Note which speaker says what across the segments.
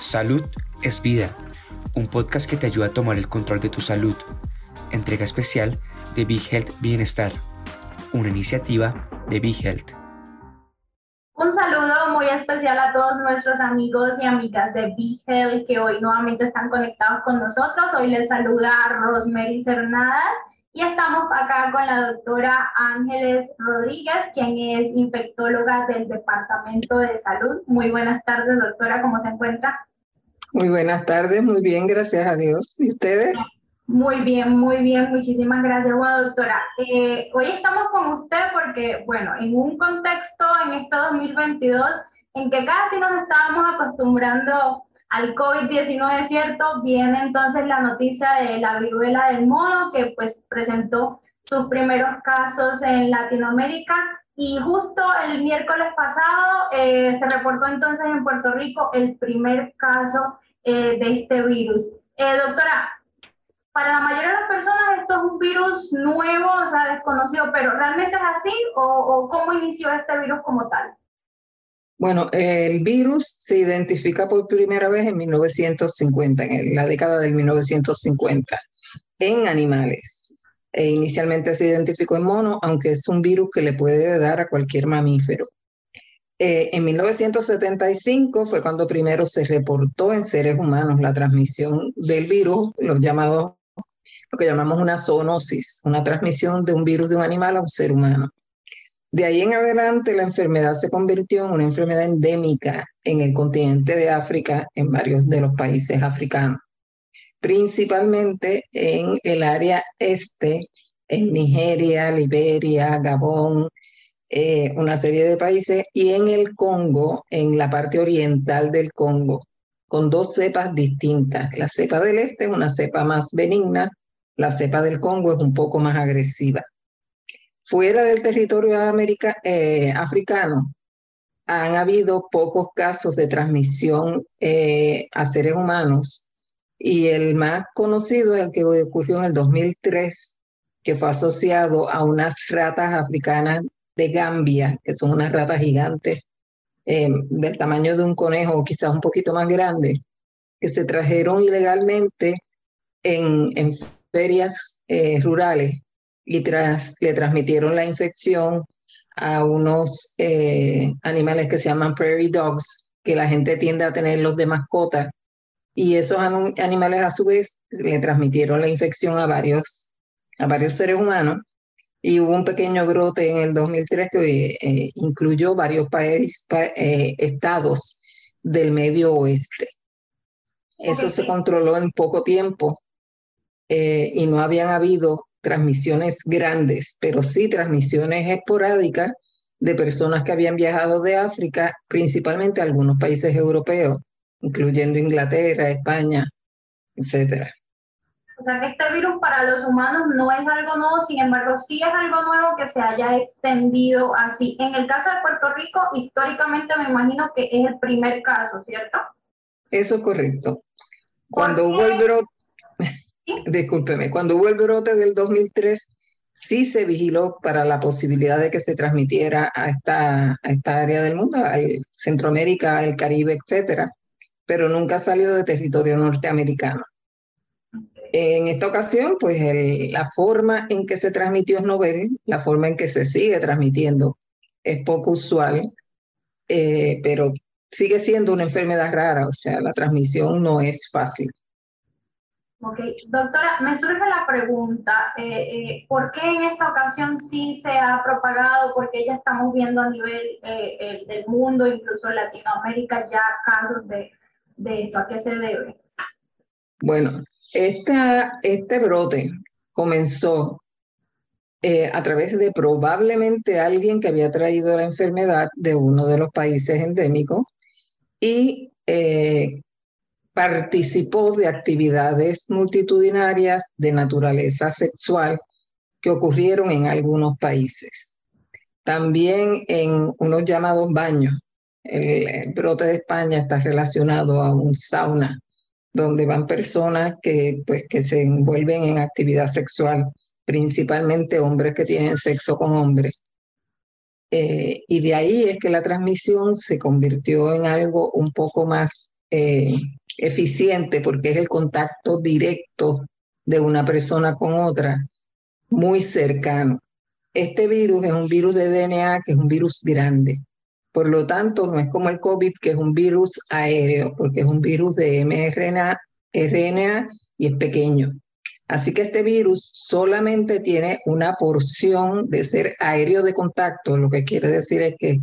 Speaker 1: Salud es vida, un podcast que te ayuda a tomar el control de tu salud. Entrega especial de Big Health Bienestar, una iniciativa de Big Health.
Speaker 2: Un saludo muy especial a todos nuestros amigos y amigas de Big Health que hoy nuevamente están conectados con nosotros. Hoy les saluda Rosemary Cernadas y estamos acá con la doctora Ángeles Rodríguez, quien es infectóloga del Departamento de Salud. Muy buenas tardes, doctora, ¿cómo se encuentra?
Speaker 3: Muy buenas tardes, muy bien, gracias a Dios. ¿Y ustedes?
Speaker 2: Muy bien, muy bien, muchísimas gracias, doctora. Eh, hoy estamos con usted porque, bueno, en un contexto en este 2022 en que casi nos estábamos acostumbrando al COVID-19, ¿cierto? Viene entonces la noticia de la viruela del mono que pues presentó sus primeros casos en Latinoamérica y justo el miércoles pasado eh, se reportó entonces en Puerto Rico el primer caso eh, de este virus. Eh, doctora, para la mayoría de las personas esto es un virus nuevo, o sea, desconocido, pero ¿realmente es así o, o cómo inició este virus como tal?
Speaker 3: Bueno, el virus se identifica por primera vez en 1950, en la década del 1950, en animales. E inicialmente se identificó en mono, aunque es un virus que le puede dar a cualquier mamífero. Eh, en 1975 fue cuando primero se reportó en seres humanos la transmisión del virus, lo, llamado, lo que llamamos una zoonosis, una transmisión de un virus de un animal a un ser humano. De ahí en adelante la enfermedad se convirtió en una enfermedad endémica en el continente de África, en varios de los países africanos, principalmente en el área este, en Nigeria, Liberia, Gabón, eh, una serie de países, y en el Congo, en la parte oriental del Congo, con dos cepas distintas. La cepa del este es una cepa más benigna, la cepa del Congo es un poco más agresiva. Fuera del territorio eh, africano, han habido pocos casos de transmisión eh, a seres humanos y el más conocido es el que ocurrió en el 2003, que fue asociado a unas ratas africanas de Gambia, que son unas ratas gigantes eh, del tamaño de un conejo quizás un poquito más grande, que se trajeron ilegalmente en, en ferias rurales y tras, le transmitieron la infección a unos eh, animales que se llaman prairie dogs, que la gente tiende a tenerlos de mascota. Y esos animales a su vez le transmitieron la infección a varios, a varios seres humanos. Y hubo un pequeño brote en el 2003 que eh, incluyó varios países, eh, estados del medio oeste. Eso se controló en poco tiempo y no habían habido transmisiones grandes, pero sí transmisiones esporádicas de personas que habían viajado de África, principalmente a algunos países europeos, incluyendo Inglaterra, España, etcétera.
Speaker 2: O sea que este virus para los humanos no es algo nuevo, sin embargo, sí es algo nuevo que se haya extendido así. En el caso de Puerto Rico, históricamente me imagino que es el primer caso, ¿cierto?
Speaker 3: Eso es correcto. Cuando hubo el brote, discúlpeme, cuando hubo el brote del 2003, sí se vigiló para la posibilidad de que se transmitiera a esta, a esta área del mundo, a Centroamérica, el Caribe, etcétera, pero nunca ha salido de territorio norteamericano. En esta ocasión, pues la forma en que se transmitió es novel, la forma en que se sigue transmitiendo es poco usual, eh, pero sigue siendo una enfermedad rara, o sea, la transmisión no es fácil.
Speaker 2: Ok, doctora, me surge la pregunta, eh, eh, ¿por qué en esta ocasión sí se ha propagado? Porque ya estamos viendo a nivel eh, del mundo, incluso en Latinoamérica, ya casos de, de, esto. ¿A qué se debe?
Speaker 3: Bueno, esta, este brote comenzó a través de probablemente alguien que había traído la enfermedad de uno de los países endémicos y participó de actividades multitudinarias de naturaleza sexual que ocurrieron en algunos países. También en unos llamados baños. El brote de España está relacionado a un sauna donde van personas que, pues, que se envuelven en actividad sexual, principalmente hombres que tienen sexo con hombres. Eh, y de ahí es que la transmisión se convirtió en algo un poco más eh, eficiente porque es el contacto directo de una persona con otra, muy cercano. Este virus es un virus de DNA que es un virus grande. Por lo tanto, no es como el COVID, que es un virus aéreo, porque es un virus de mRNA RNA y es pequeño. Así que este virus solamente tiene una porción de ser aéreo de contacto, lo que quiere decir es que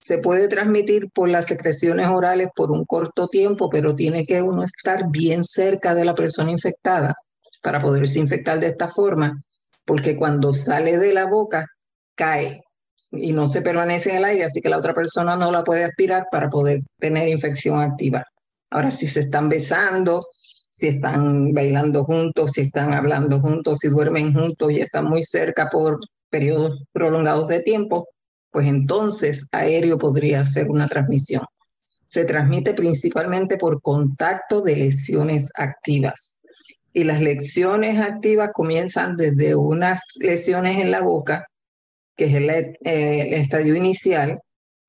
Speaker 3: se puede transmitir por las secreciones orales por un corto tiempo, pero tiene que uno estar bien cerca de la persona infectada para poderse infectar de esta forma, porque cuando sale de la boca cae y no se permanece en el aire, así que la otra persona no la puede aspirar para poder tener infección activa. Ahora, si se están besando, si están bailando juntos, si están hablando juntos, si duermen juntos y están muy cerca por periodos prolongados de tiempo, pues entonces aéreo podría ser una transmisión. Se transmite principalmente por contacto de lesiones activas. Y las lesiones activas comienzan desde unas lesiones en la boca, que es el, eh, estadio inicial,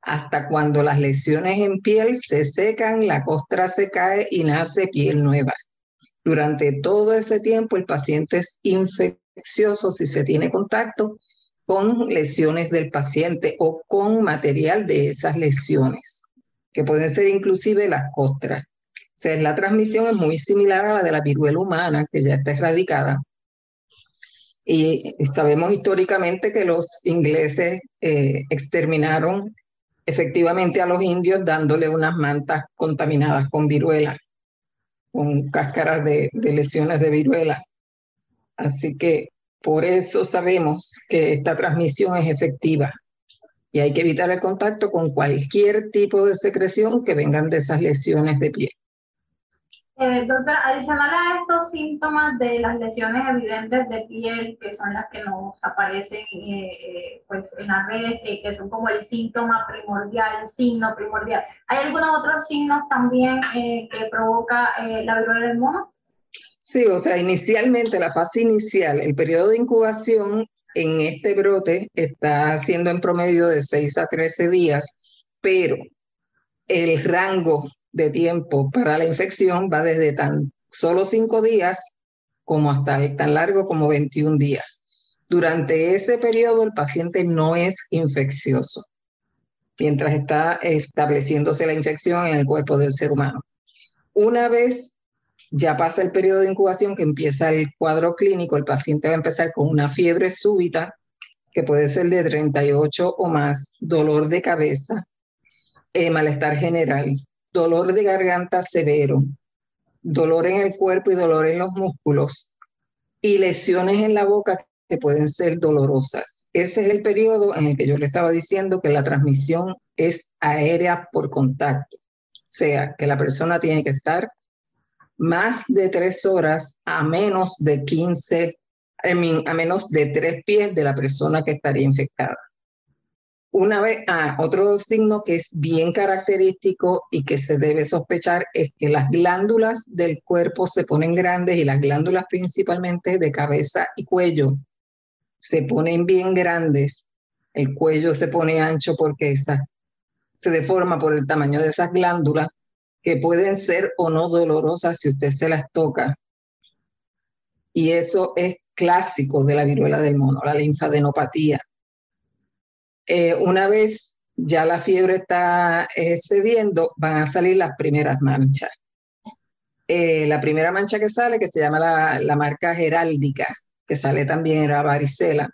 Speaker 3: hasta cuando las lesiones en piel se secan, la costra se cae y nace piel nueva. Durante todo ese tiempo el paciente es infeccioso si se tiene contacto con lesiones del paciente o con material de esas lesiones, que pueden ser inclusive las costras. La transmisión es muy similar a la de la viruela humana, que ya está erradicada. Y sabemos históricamente que los ingleses eh, exterminaron efectivamente a los indios dándole unas mantas contaminadas con viruela con cáscaras de, lesiones de viruela. Así que por eso sabemos que esta transmisión es efectiva y hay que evitar el contacto con cualquier tipo de secreción que vengan de esas lesiones de piel.
Speaker 2: Eh, doctora, adicional a estos síntomas de las lesiones evidentes de piel, que son las que nos aparecen eh, eh, pues en la red, que son como el síntoma primordial, el signo primordial, ¿hay algunos otros signos también que provoca la viruela del mono?
Speaker 3: Sí, o sea, inicialmente, la fase inicial, el periodo de incubación en este brote está siendo en promedio de 6 a 13 días, pero el rango de tiempo para la infección va desde tan solo cinco días como hasta tan largo como 21 días. Durante ese periodo el paciente no es infeccioso, mientras está estableciéndose la infección en el cuerpo del ser humano. Una vez ya pasa el periodo de incubación que empieza el cuadro clínico, el paciente va a empezar con una fiebre súbita que puede ser de 38 o más, dolor de cabeza, eh, malestar general, dolor de garganta severo, dolor en el cuerpo y dolor en los músculos y lesiones en la boca que pueden ser dolorosas. Ese es el periodo en el que yo le estaba diciendo que la transmisión es aérea por contacto, o sea, que la persona tiene que estar más de tres horas a menos de 15, a menos de tres pies de la persona que estaría infectada. Una ah, otro signo que es bien característico y que se debe sospechar es que las glándulas del cuerpo se ponen grandes y las glándulas principalmente de cabeza y cuello se ponen bien grandes. El cuello se pone ancho porque se deforma por el tamaño de esas glándulas que pueden ser o no dolorosas si usted se las toca. Y eso es clásico de la viruela del mono, la linfadenopatía eh, una vez ya la fiebre está eh, cediendo, van a salir las primeras manchas. Eh, la primera mancha que sale, que se llama la, marca heráldica, que sale también en la varicela,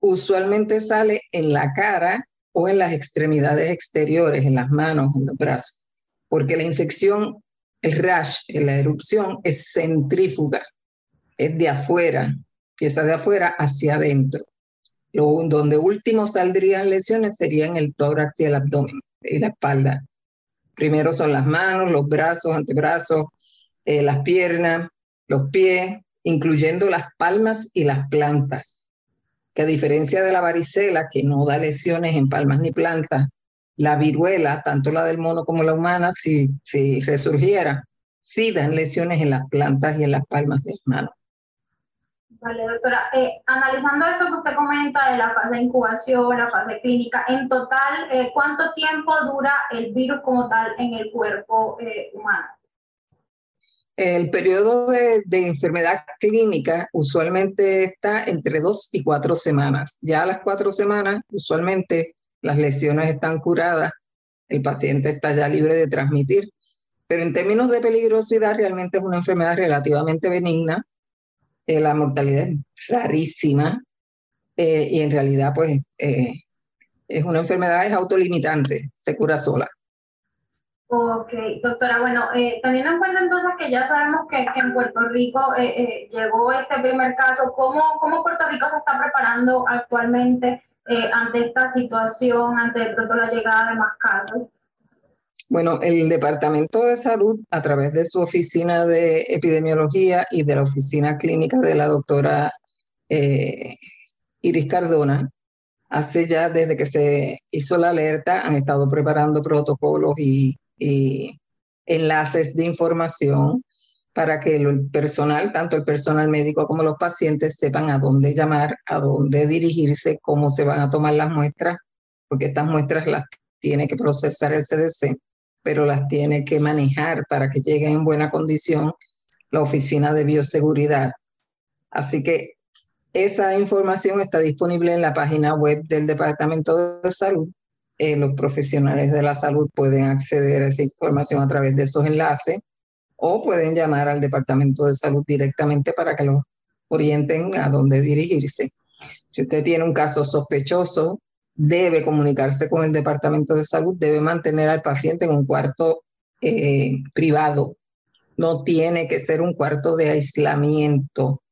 Speaker 3: usualmente sale en la cara o en las extremidades exteriores, en las manos, en los brazos, porque la infección, el rash, la erupción es centrífuga, es de afuera, empieza de afuera hacia adentro donde último saldrían lesiones serían el tórax y el abdomen y la espalda. Primero son las manos, los brazos, antebrazos, eh, las piernas, los pies, incluyendo las palmas y las plantas. Que a diferencia de la varicela, que no da lesiones en palmas ni plantas, la viruela, tanto la del mono como la humana, si, si resurgiera, sí dan lesiones en las plantas y en las palmas de las manos.
Speaker 2: Vale, doctora. Eh, analizando esto que usted comenta de la fase de incubación, la fase clínica, en total, eh, ¿cuánto tiempo dura el virus como tal en el cuerpo eh, humano?
Speaker 3: El periodo de, de, enfermedad clínica usualmente está entre dos y cuatro semanas. Ya a las cuatro semanas, usualmente las lesiones están curadas, el paciente está ya libre de transmitir. Pero en términos de peligrosidad, realmente es una enfermedad relativamente benigna eh, la mortalidad es rarísima eh, y en realidad pues eh, es una enfermedad es autolimitante, se cura sola.
Speaker 2: Ok, doctora, bueno, teniendo en cuenta entonces que ya sabemos que, que en Puerto Rico llegó este primer caso, ¿cómo, ¿cómo, Puerto Rico se está preparando actualmente ante esta situación, ante pronto la llegada de más casos?
Speaker 3: Bueno, el Departamento de Salud, a través de su oficina de epidemiología y de la oficina clínica de la doctora eh, Iris Cardona, hace ya desde que se hizo la alerta, han estado preparando protocolos y, y enlaces de información para que el personal, tanto el personal médico como los pacientes, sepan a dónde llamar, a dónde dirigirse, cómo se van a tomar las muestras, porque estas muestras las tiene que procesar el CDC pero las tiene que manejar para que lleguen en buena condición la Oficina de Bioseguridad. Así que esa información está disponible en la página web del Departamento de Salud. Eh, los profesionales de la salud pueden acceder a esa información a través de esos enlaces o pueden llamar al Departamento de Salud directamente para que los orienten a dónde dirigirse. Si usted tiene un caso sospechoso debe comunicarse con el Departamento de Salud, debe mantener al paciente en un cuarto eh, privado. No tiene que ser un cuarto de aislamiento,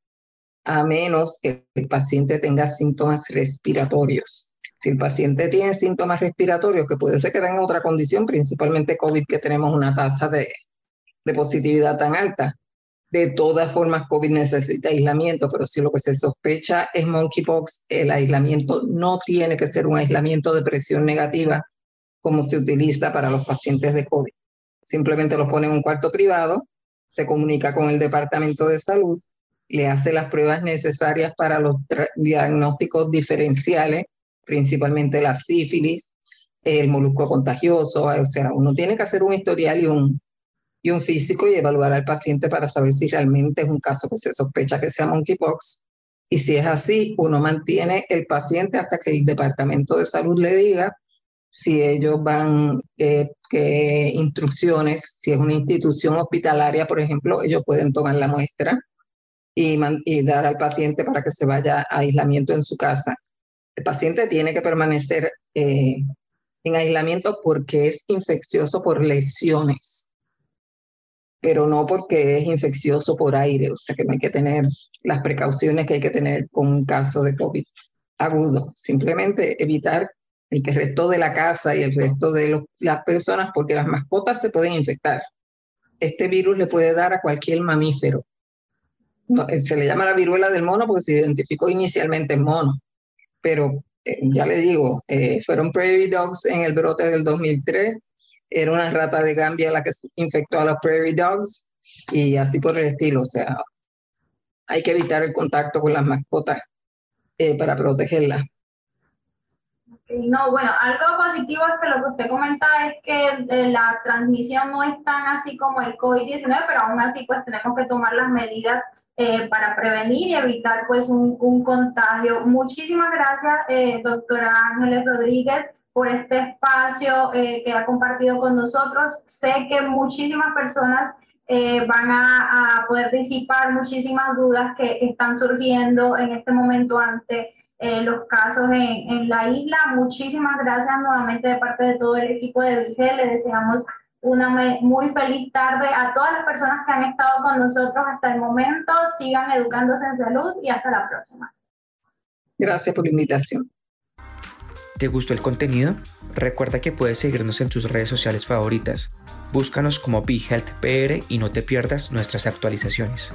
Speaker 3: a menos que el paciente tenga síntomas respiratorios. Si el paciente tiene síntomas respiratorios, que puede ser que tenga otra condición, principalmente COVID, que tenemos una tasa de, de positividad tan alta, de todas formas, COVID necesita aislamiento, pero si lo que se sospecha es monkeypox, el aislamiento no tiene que ser un aislamiento de presión negativa como se utiliza para los pacientes de COVID. Simplemente lo pone en un cuarto privado, se comunica con el departamento de salud, le hace las pruebas necesarias para los diagnósticos diferenciales, principalmente la sífilis, el molusco contagioso, o sea, uno tiene que hacer un historial y un, y un físico y evaluar al paciente para saber si realmente es un caso que se sospecha que sea monkeypox. Y si es así, uno mantiene el paciente hasta que el departamento de salud le diga si ellos van, eh, qué instrucciones, si es una institución hospitalaria, por ejemplo, ellos pueden tomar la muestra y, dar al paciente para que se vaya a aislamiento en su casa. El paciente tiene que permanecer eh, en aislamiento porque es infeccioso por lesiones pero no porque es infeccioso por aire, o sea que hay que tener las precauciones que hay que tener con un caso de COVID agudo, simplemente evitar el que el resto de la casa y el resto de las personas, porque las mascotas se pueden infectar. Este virus le puede dar a cualquier mamífero. Eh, se le llama la viruela del mono porque se identificó inicialmente en mono, pero eh, ya le digo, eh, fueron prairie dogs en el brote del 2003, era una rata de Gambia la que infectó a los prairie dogs y así por el estilo. O sea, hay que evitar el contacto con las mascotas eh, para protegerlas.
Speaker 2: No, bueno, algo positivo es que lo que usted comenta es que eh, la transmisión no es tan así como el COVID-19, pero aún así pues tenemos que tomar las medidas eh, para prevenir y evitar pues un, un contagio. Muchísimas gracias, doctora Ángeles Rodríguez por este espacio eh, que ha compartido con nosotros. Sé que muchísimas personas eh, van a, poder disipar muchísimas dudas que, están surgiendo en este momento ante eh, los casos en, en, la isla. Muchísimas gracias nuevamente de parte de todo el equipo de Vigel. Le deseamos una muy feliz tarde a todas las personas que han estado con nosotros hasta el momento. Sigan educándose en salud y hasta la próxima.
Speaker 3: Gracias por la invitación.
Speaker 1: ¿Te gustó el contenido? Recuerda que puedes seguirnos en tus redes sociales favoritas. Búscanos como BeHealthPR y no te pierdas nuestras actualizaciones.